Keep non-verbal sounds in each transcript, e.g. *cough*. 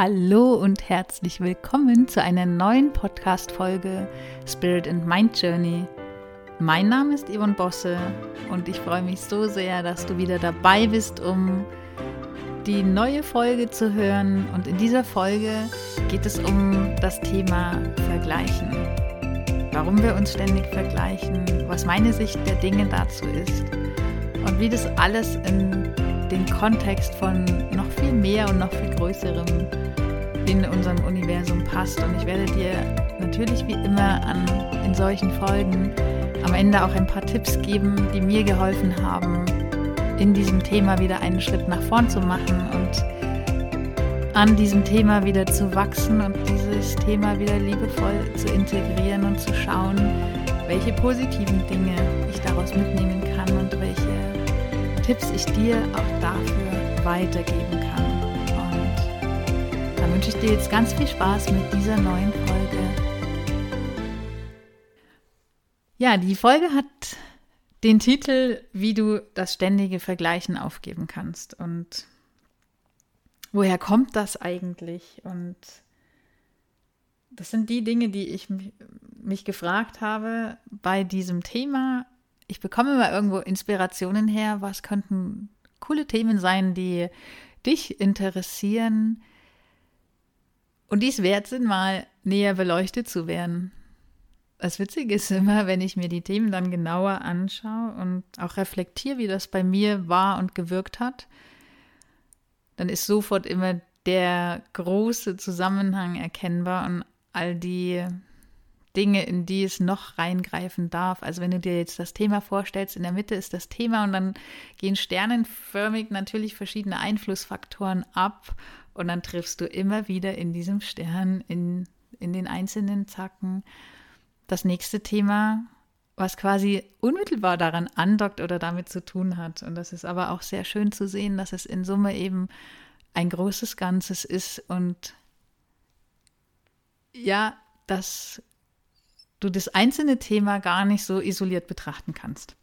Hallo und herzlich willkommen zu einer neuen Podcast-Folge Spirit and Mind Journey. Mein Name ist Yvonne Bosse und ich freue mich so sehr, dass du wieder dabei bist, um die neue Folge zu hören. Und in dieser Folge geht es um das Thema Vergleichen. Warum wir uns ständig vergleichen, was meine Sicht der Dinge dazu ist und wie das alles in den Kontext von noch viel mehr und noch viel größerem in unserem Universum passt. Und ich werde dir natürlich wie immer an, in solchen Folgen am Ende auch ein paar Tipps geben, die mir geholfen haben, in diesem Thema wieder einen Schritt nach vorn zu machen und an diesem Thema wieder zu wachsen und dieses Thema wieder liebevoll zu integrieren und zu schauen, welche positiven Dinge ich daraus mitnehmen kann und welche Tipps ich dir auch dafür weitergeben kann wünsche ich dir jetzt ganz viel Spaß mit dieser neuen Folge. Ja, die Folge hat den Titel, wie du das ständige Vergleichen aufgeben kannst. Und woher kommt das eigentlich? Und das sind die Dinge, die ich mich gefragt habe bei diesem Thema. Ich bekomme immer irgendwo Inspirationen her. Was könnten coole Themen sein, die dich interessieren? und die es wert sind, mal näher beleuchtet zu werden. Das Witzige ist immer, wenn ich mir die Themen dann genauer anschaue und auch reflektiere, wie das bei mir war und gewirkt hat, dann ist sofort immer der große Zusammenhang erkennbar und all die Dinge, in die es noch reingreifen darf. Also wenn du dir jetzt das Thema vorstellst, in der Mitte ist das Thema und dann gehen sternenförmig natürlich verschiedene Einflussfaktoren ab und dann triffst du immer wieder in diesem Stern, in, in den einzelnen Zacken, das nächste Thema, was quasi unmittelbar daran andockt oder damit zu tun hat. Und das ist aber auch sehr schön zu sehen, dass es in Summe eben ein großes Ganzes ist und ja, dass du das einzelne Thema gar nicht so isoliert betrachten kannst.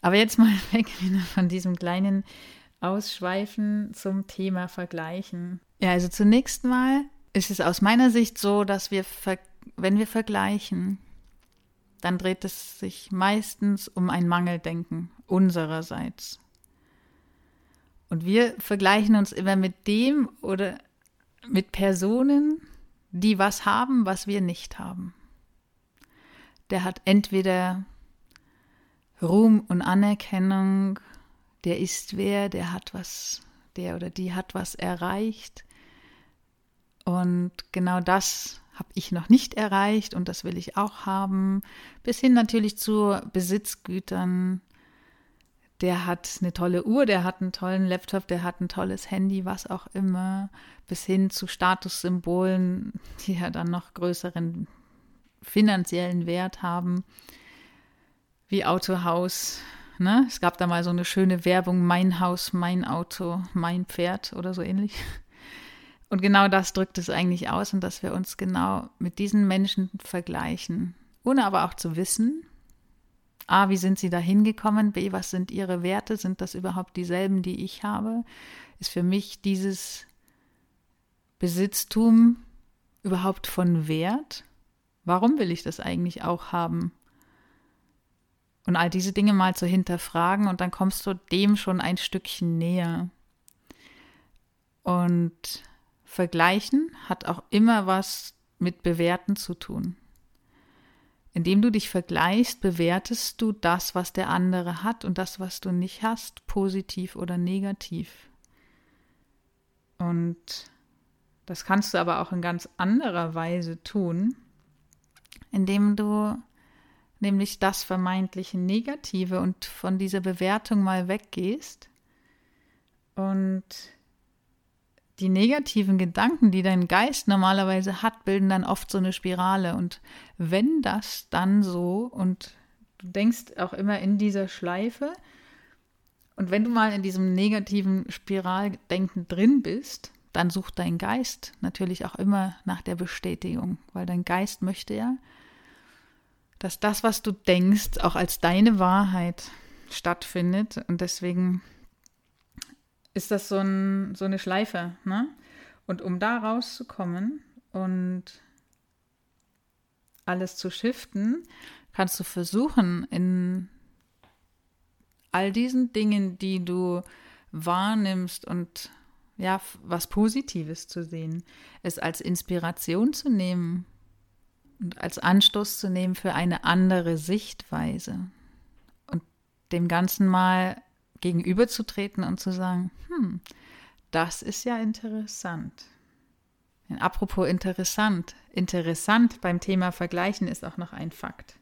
Aber jetzt mal *laughs* weg von diesem kleinen Ausschweifen zum Thema Vergleichen. Ja, also zunächst mal ist es aus meiner Sicht so, dass wir, wenn wir vergleichen, dann dreht es sich meistens um ein Mangeldenken unsererseits. Und wir vergleichen uns immer mit dem oder mit Personen, die was haben, was wir nicht haben. Der hat entweder Ruhm und Anerkennung, der ist wer, der hat was, der oder die hat was erreicht, und genau das habe ich noch nicht erreicht und das will ich auch haben. Bis hin natürlich zu Besitzgütern. Der hat eine tolle Uhr, der hat einen tollen Laptop, der hat ein tolles Handy, was auch immer. Bis hin zu Statussymbolen, *laughs* die ja dann noch größeren finanziellen Wert haben, wie Autohaus. Ne? Es gab da mal so eine schöne Werbung, mein Haus, mein Auto, mein Pferd oder so ähnlich. Und genau das drückt es eigentlich aus und dass wir uns genau mit diesen Menschen vergleichen, ohne aber auch zu wissen, A, wie sind sie da hingekommen, B, was sind ihre Werte, sind das überhaupt dieselben, die ich habe? Ist für mich dieses Besitztum überhaupt von Wert? Warum will ich das eigentlich auch haben? Und all diese Dinge mal zu hinterfragen und dann kommst du dem schon ein Stückchen näher. Und Vergleichen hat auch immer was mit Bewerten zu tun. Indem du dich vergleichst, bewertest du das, was der andere hat und das, was du nicht hast, positiv oder negativ. Und das kannst du aber auch in ganz anderer Weise tun, indem du nämlich das vermeintliche Negative und von dieser Bewertung mal weggehst und die negativen Gedanken, die dein Geist normalerweise hat, bilden dann oft so eine Spirale. Und wenn das dann so, und du denkst auch immer in dieser Schleife, und wenn du mal in diesem negativen Spiraldenken drin bist, dann sucht dein Geist natürlich auch immer nach der Bestätigung, weil dein Geist möchte ja, dass das, was du denkst, auch als deine Wahrheit stattfindet. Und deswegen ist das so, ein, so eine Schleife. Ne? Und um da rauszukommen und alles zu shiften, kannst du versuchen, in all diesen Dingen, die du wahrnimmst und ja, was Positives zu sehen, es als Inspiration zu nehmen und als Anstoß zu nehmen für eine andere Sichtweise und dem Ganzen mal gegenüberzutreten und zu sagen, hm, das ist ja interessant. Und apropos interessant, interessant beim Thema Vergleichen ist auch noch ein Fakt.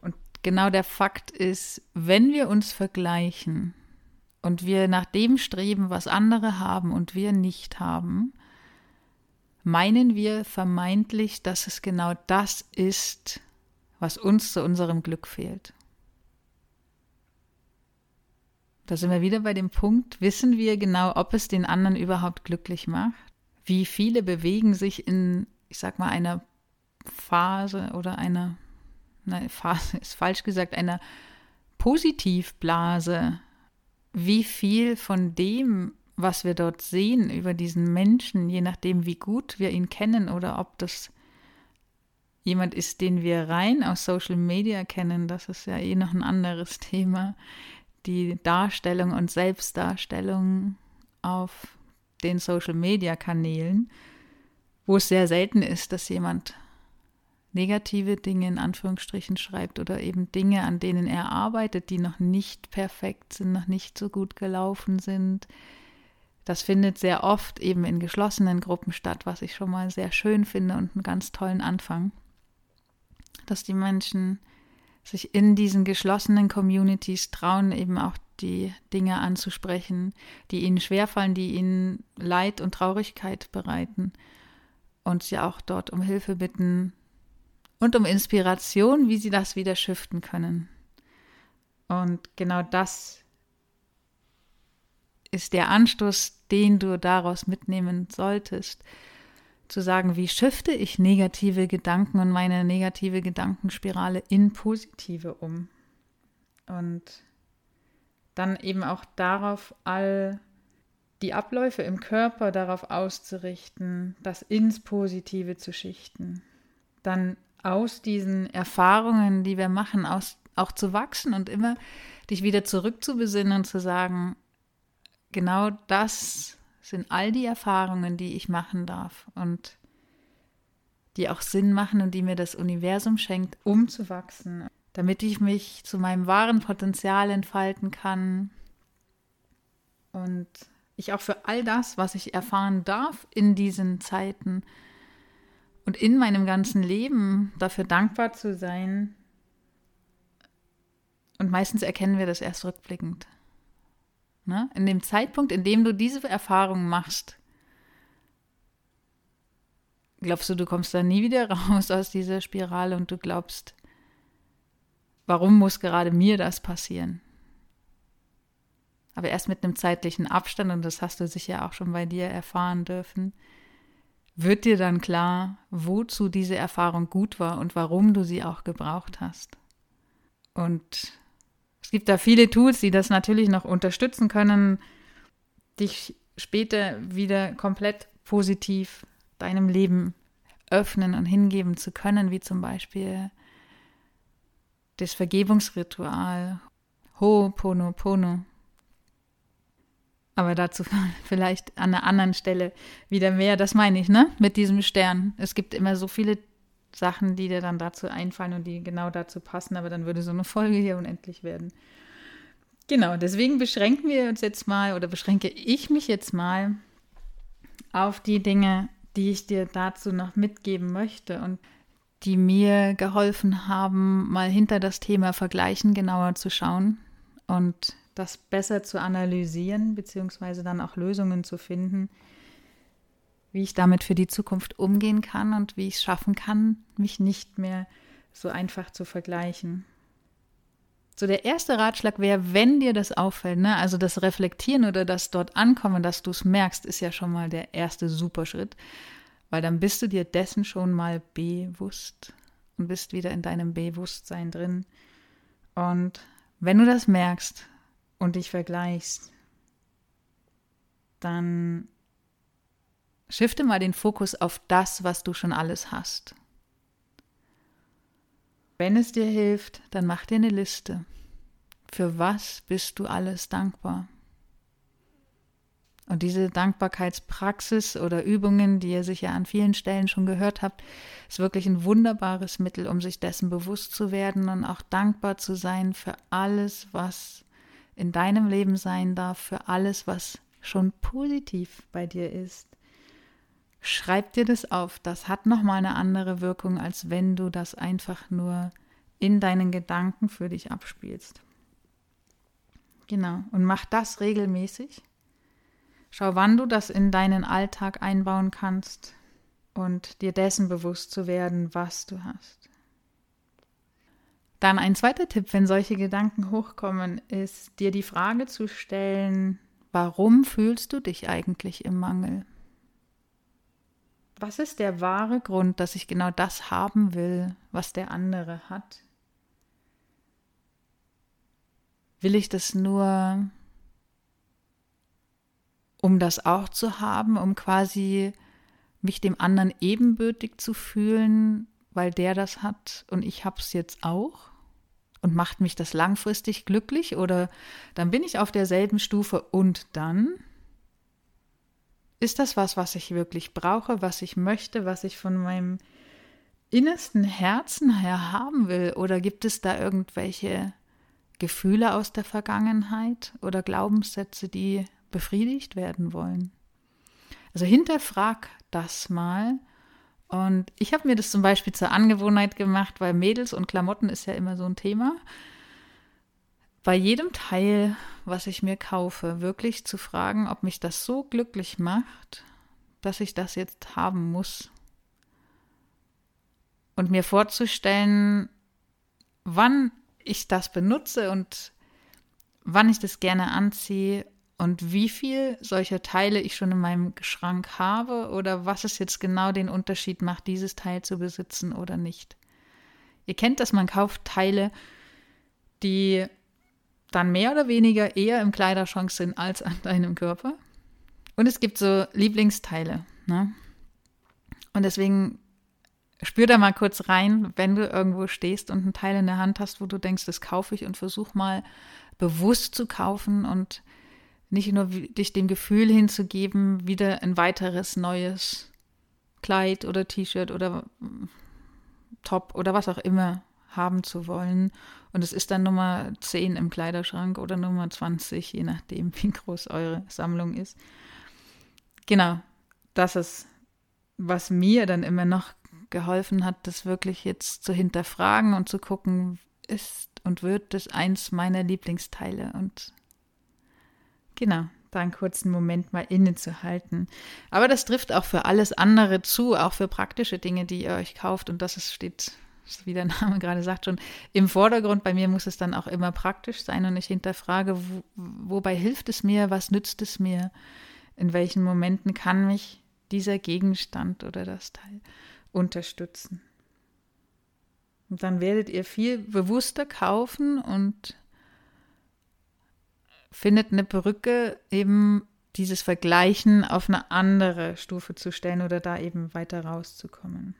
Und genau der Fakt ist, wenn wir uns vergleichen und wir nach dem streben, was andere haben und wir nicht haben, meinen wir vermeintlich, dass es genau das ist, was uns zu unserem Glück fehlt. Da sind wir wieder bei dem Punkt, wissen wir genau, ob es den anderen überhaupt glücklich macht? Wie viele bewegen sich in, ich sag mal, einer Phase oder einer, nein, Phase *laughs* ist falsch gesagt, einer Positivblase. Wie viel von dem was wir dort sehen über diesen Menschen, je nachdem, wie gut wir ihn kennen oder ob das jemand ist, den wir rein aus Social Media kennen, das ist ja eh noch ein anderes *laughs* Thema. Die Darstellung und Selbstdarstellung auf den Social Media Kanälen, wo es sehr selten ist, dass jemand negative Dinge in Anführungsstrichen schreibt oder eben Dinge, an denen er arbeitet, die noch nicht perfekt sind, noch nicht so gut gelaufen sind, das findet sehr oft eben in geschlossenen Gruppen statt, was ich schon mal sehr schön finde und einen ganz tollen Anfang. Dass die Menschen sich in diesen geschlossenen Communities trauen, eben auch die Dinge anzusprechen, die ihnen schwerfallen, die ihnen Leid und Traurigkeit bereiten und sie auch dort um Hilfe bitten und um Inspiration, wie sie das wieder shiften können. Und genau das ist der Anstoß, den du daraus mitnehmen solltest, zu sagen, wie shifte ich negative Gedanken und meine negative Gedankenspirale in positive um. Und dann eben auch darauf all die Abläufe im Körper darauf auszurichten, das ins Positive zu schichten. Dann aus diesen Erfahrungen, die wir machen, aus, auch zu wachsen und immer dich wieder zurückzubesinnen und zu sagen, genau das sind all die Erfahrungen, die ich machen darf und die auch Sinn machen und die mir das Universum schenkt, um zu wachsen, damit ich mich zu meinem wahren Potenzial entfalten kann und ich auch für all das, was ich erfahren darf in diesen Zeiten und in meinem ganzen Leben dafür dankbar zu sein. Und meistens erkennen wir das erst rückblickend. Ne? In dem Zeitpunkt, in dem du diese Erfahrung machst, glaubst du, du kommst da nie wieder *laughs* raus aus dieser Spirale und du glaubst, warum muss gerade mir das passieren? Aber erst mit einem zeitlichen Abstand, und das hast du sicher auch schon bei dir erfahren dürfen, wird dir dann klar, wozu diese Erfahrung gut war und warum du sie auch gebraucht hast. Und es gibt da viele Tools, die das natürlich noch unterstützen können, dich später wieder komplett positiv deinem Leben öffnen und hingeben zu können, wie zum Beispiel das Vergebungsritual Ho'oponopono. Aber dazu *laughs* vielleicht an einer anderen Stelle wieder mehr. Das meine ich, ne? Mit diesem Stern. Es gibt immer so viele Sachen, die dir dann dazu einfallen und die genau dazu passen, aber dann würde so eine Folge hier unendlich werden. Genau, deswegen beschränken wir uns jetzt mal oder beschränke ich mich jetzt mal auf die Dinge, die ich dir dazu noch mitgeben möchte und die mir geholfen haben, mal hinter das Thema Vergleichen genauer zu schauen und das besser zu analysieren, beziehungsweise dann auch Lösungen zu finden, wie ich damit für die Zukunft umgehen kann und wie ich es schaffen kann, mich nicht mehr so einfach zu vergleichen. So der erste Ratschlag wäre, wenn dir das auffällt, ne, also das Reflektieren oder das dort ankommen, dass du es merkst, ist ja schon mal der erste Superschritt, weil dann bist du dir dessen schon mal bewusst und bist wieder in deinem Bewusstsein drin. Und wenn du das merkst und dich vergleichst, dann Shifte mal den Fokus auf das, was du schon alles hast. Wenn es dir hilft, dann mach dir eine Liste. Für was bist du alles dankbar? Und diese Dankbarkeitspraxis oder Übungen, die ihr sicher an vielen Stellen schon gehört habt, ist wirklich ein wunderbares Mittel, um sich dessen bewusst zu werden und auch dankbar zu sein für alles, was in deinem Leben sein darf, für alles, was schon positiv bei dir ist. Schreib dir das auf. Das hat nochmal eine andere Wirkung, als wenn du das einfach nur in deinen Gedanken für dich abspielst. Genau. Und mach das regelmäßig. Schau, wann du das in deinen Alltag einbauen kannst und dir dessen bewusst zu werden, was du hast. Dann ein zweiter Tipp, wenn solche Gedanken hochkommen, ist dir die Frage zu stellen, warum fühlst du dich eigentlich im Mangel? Was ist der wahre Grund, dass ich genau das haben will, was der andere hat? Will ich das nur um das auch zu haben, um quasi mich dem anderen ebenbürtig zu fühlen, weil der das hat und ich hab's jetzt auch? Und macht mich das langfristig glücklich oder dann bin ich auf derselben Stufe und dann? Ist das was, was ich wirklich brauche, was ich möchte, was ich von meinem innersten Herzen her haben will? Oder gibt es da irgendwelche Gefühle aus der Vergangenheit oder Glaubenssätze, die befriedigt werden wollen. Also hinterfrag das mal. Und ich habe mir das zum Beispiel zur Angewohnheit gemacht, weil Mädels und Klamotten ist ja immer so ein Thema. Bei jedem Teil, was ich mir kaufe, wirklich zu fragen, ob mich das so glücklich macht, dass ich das jetzt haben muss. Und mir vorzustellen, wann ich das benutze und wann ich das gerne anziehe und wie viel solcher Teile ich schon in meinem Schrank habe oder was es jetzt genau den Unterschied macht, dieses Teil zu besitzen oder nicht. Ihr kennt das, man kauft Teile, die dann mehr oder weniger eher im Kleiderschrank sind als an *laughs* deinem Körper. Und es gibt so Lieblingsteile. Ne? Und deswegen spür da mal kurz rein, wenn du irgendwo stehst und einen Teil in der Hand hast, wo du denkst, das kaufe ich und versuch mal bewusst zu kaufen und nicht nur dich dem Gefühl hinzugeben, wieder ein weiteres neues Kleid oder T-Shirt oder mm, Top oder was auch immer haben zu wollen. Und es ist dann Nummer 10 im Kleiderschrank oder Nummer 20, je nachdem, *laughs* wie groß eure Sammlung ist. Genau, das ist, was mir dann immer noch geholfen hat, das wirklich jetzt zu hinterfragen und zu gucken, ist und wird das eins meiner Lieblingsteile und Genau, da einen kurzen Moment mal innezuhalten. Aber das trifft auch für alles andere zu, auch für praktische Dinge, die ihr euch kauft. Und das ist, steht, wie der *laughs* Name gerade sagt, schon im Vordergrund. Bei mir muss es dann auch immer praktisch sein und ich hinterfrage, wo, wobei hilft es mir, was nützt es mir, in welchen Momenten kann mich dieser Gegenstand oder das Teil unterstützen. Und dann werdet ihr viel bewusster kaufen und findet eine Brücke, eben dieses Vergleichen auf eine andere Stufe zu stellen oder da eben weiter rauszukommen.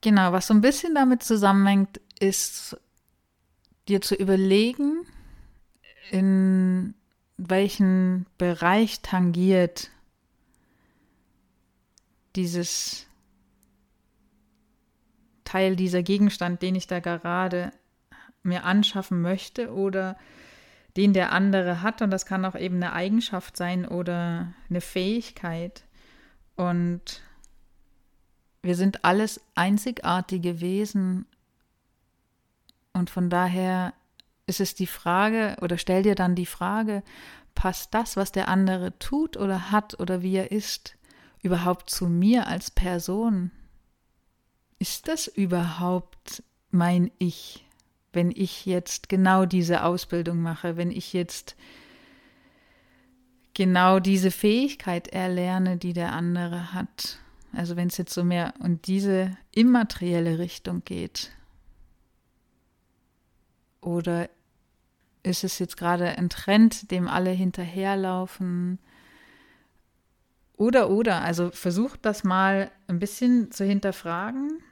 Genau, was so ein bisschen damit zusammenhängt, ist dir zu überlegen, in welchen Bereich tangiert dieses Teil, dieser Gegenstand, den ich da gerade mir anschaffen möchte oder den der andere hat. Und das kann auch eben eine Eigenschaft sein oder eine Fähigkeit. Und wir sind alles einzigartige Wesen. Und von daher ist es die Frage, oder stell dir dann die Frage, passt das, was der andere tut oder hat oder wie er ist, überhaupt zu mir als Person? Ist das überhaupt mein Ich? Wenn ich jetzt genau diese Ausbildung mache, wenn ich jetzt genau diese Fähigkeit erlerne, die der andere hat. Also wenn es jetzt so mehr in diese immaterielle Richtung geht. Oder ist es jetzt gerade ein Trend, dem alle hinterherlaufen? Oder, oder, also versuch das mal ein bisschen zu hinterfragen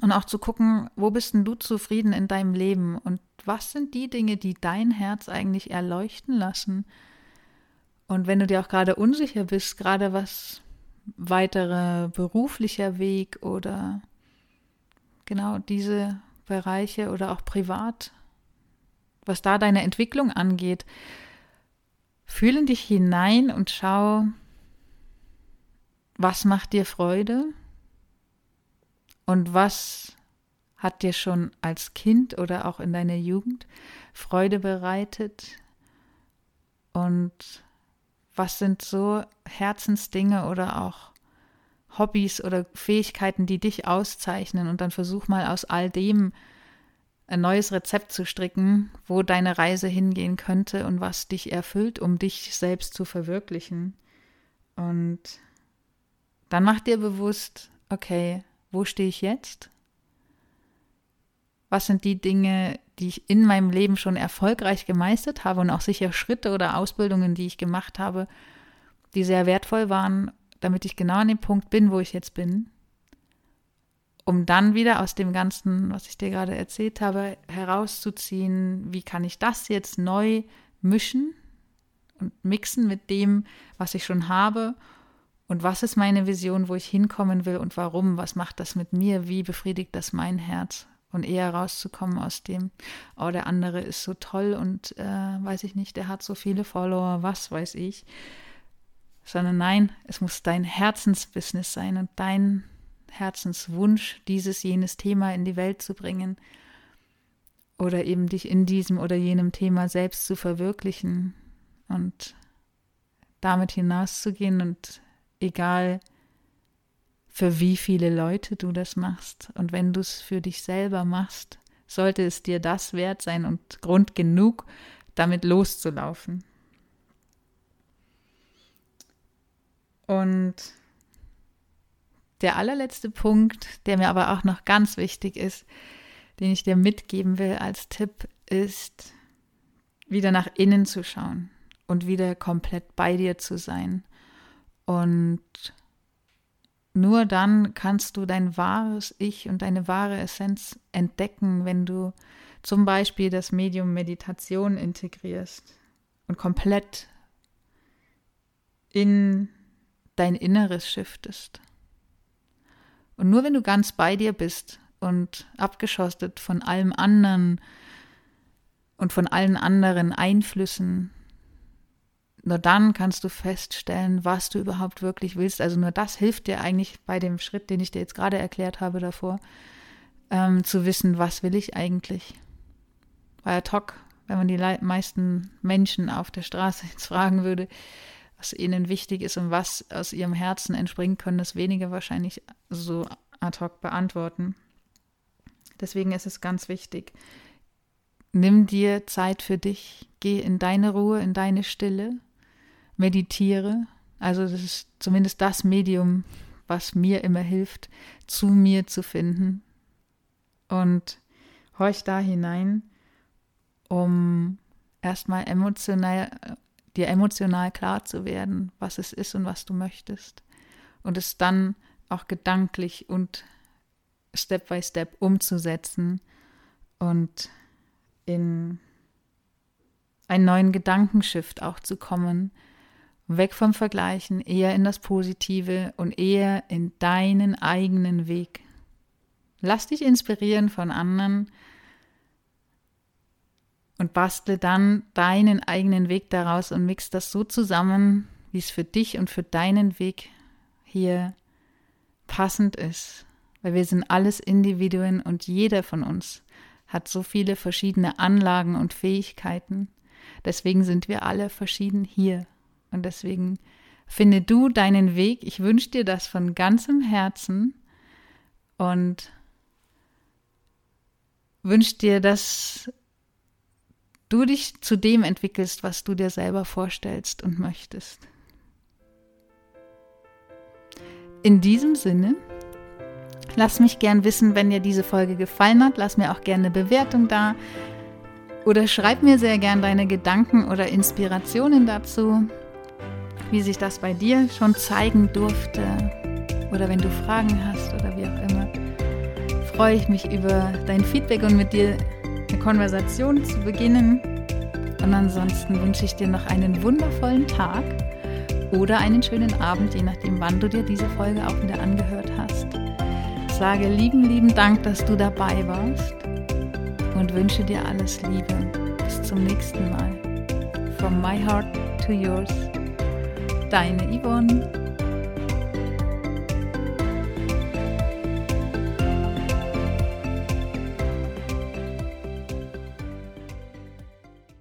und auch zu gucken, wo bist denn du zufrieden in deinem Leben und was sind die Dinge, die dein Herz eigentlich erleuchten lassen. Und wenn du dir auch gerade unsicher bist, gerade was weiterer beruflicher Weg oder genau diese Bereiche oder auch privat, was da deine Entwicklung angeht, fühle dich hinein und schau, was macht dir Freude und was hat dir schon als Kind oder auch in deiner Jugend Freude bereitet und was sind so Herzensdinge oder auch Hobbys oder Fähigkeiten, die dich auszeichnen und dann versuch mal aus all dem ein neues Rezept zu stricken, wo deine Reise hingehen könnte und was dich erfüllt, um dich selbst zu verwirklichen. Und dann mach dir bewusst, okay, wo stehe ich jetzt? Was sind die Dinge, die ich in meinem Leben schon erfolgreich gemeistert habe und auch sicher Schritte oder Ausbildungen, die ich gemacht habe, die sehr wertvoll waren, damit ich genau an dem Punkt bin, wo ich jetzt bin? um dann wieder aus dem Ganzen, was ich dir gerade erzählt habe, herauszuziehen, wie kann ich das jetzt neu mischen und mixen mit dem, was ich schon habe und was ist meine Vision, wo ich hinkommen will und warum, was macht das mit mir, wie befriedigt das mein Herz? Und eher rauszukommen aus dem, oh, der andere ist so toll und äh, weiß ich nicht, der hat so viele Follower, was weiß ich, sondern nein, es muss dein Herzensbusiness sein und dein Herzenswunsch, dieses, jenes Thema in die Welt zu bringen oder eben dich in diesem oder jenem Thema selbst zu verwirklichen und damit hinauszugehen und egal für wie viele Leute du das machst und wenn du es für dich selber machst, sollte es dir das wert sein und Grund genug, damit loszulaufen. Und der allerletzte Punkt, der mir aber auch noch ganz wichtig ist, den ich dir mitgeben will als Tipp, ist wieder nach innen zu schauen und wieder komplett bei dir zu sein. Und nur dann kannst du dein wahres Ich und deine wahre Essenz entdecken, wenn du zum Beispiel das Medium Meditation integrierst und komplett in dein Inneres shiftest. Und nur wenn du ganz bei dir bist und abgeschottet von allem anderen und von allen anderen Einflüssen, nur dann kannst du feststellen, was du überhaupt wirklich willst. Also nur das hilft dir eigentlich bei dem Schritt, den ich dir jetzt gerade erklärt habe davor, ähm, zu wissen, was will ich eigentlich. Bei ad hoc, wenn man die meisten Menschen auf der Straße *laughs* jetzt fragen würde, was ihnen wichtig ist und was aus ihrem Herzen entspringt, können das wenige wahrscheinlich so ad hoc beantworten. Deswegen ist es ganz wichtig, nimm dir Zeit für dich, geh in deine Ruhe, in deine Stille, meditiere. Also das ist zumindest das Medium, was mir immer hilft, zu mir zu finden. Und horch da hinein, um erstmal emotional dir emotional klar zu werden, was es ist und was du möchtest. Und es dann auch gedanklich und Step by Step umzusetzen und in einen neuen Gedankenshift auch zu kommen, weg vom Vergleichen, eher in das Positive und eher in deinen eigenen Weg. Lass dich inspirieren von anderen, und bastle dann deinen eigenen Weg daraus und mix das so zusammen, wie es für dich und für deinen Weg hier passend ist. Weil wir sind alles Individuen und jeder von uns hat so viele verschiedene Anlagen und Fähigkeiten. Deswegen sind wir alle verschieden hier. Und deswegen finde du deinen Weg. Ich wünsche dir das von ganzem Herzen und wünsche dir, dass du dich zu dem entwickelst, was du dir selber vorstellst und möchtest. In diesem Sinne, lass mich gern wissen, wenn dir diese Folge gefallen hat. Lass mir auch gerne eine Bewertung da. Oder schreib mir sehr gern deine Gedanken oder Inspirationen dazu. Wie sich das bei dir schon zeigen durfte oder wenn du Fragen hast oder wie auch immer, freue ich mich über dein Feedback und mit dir eine Konversation zu beginnen. Und ansonsten wünsche ich dir noch einen wundervollen Tag oder einen schönen Abend, je nachdem, wann du dir diese Folge auch wieder angehört hast. Sage lieben, lieben Dank, dass du dabei warst und wünsche dir alles Liebe. Bis zum nächsten Mal. From my heart to yours. Deine Yvonne.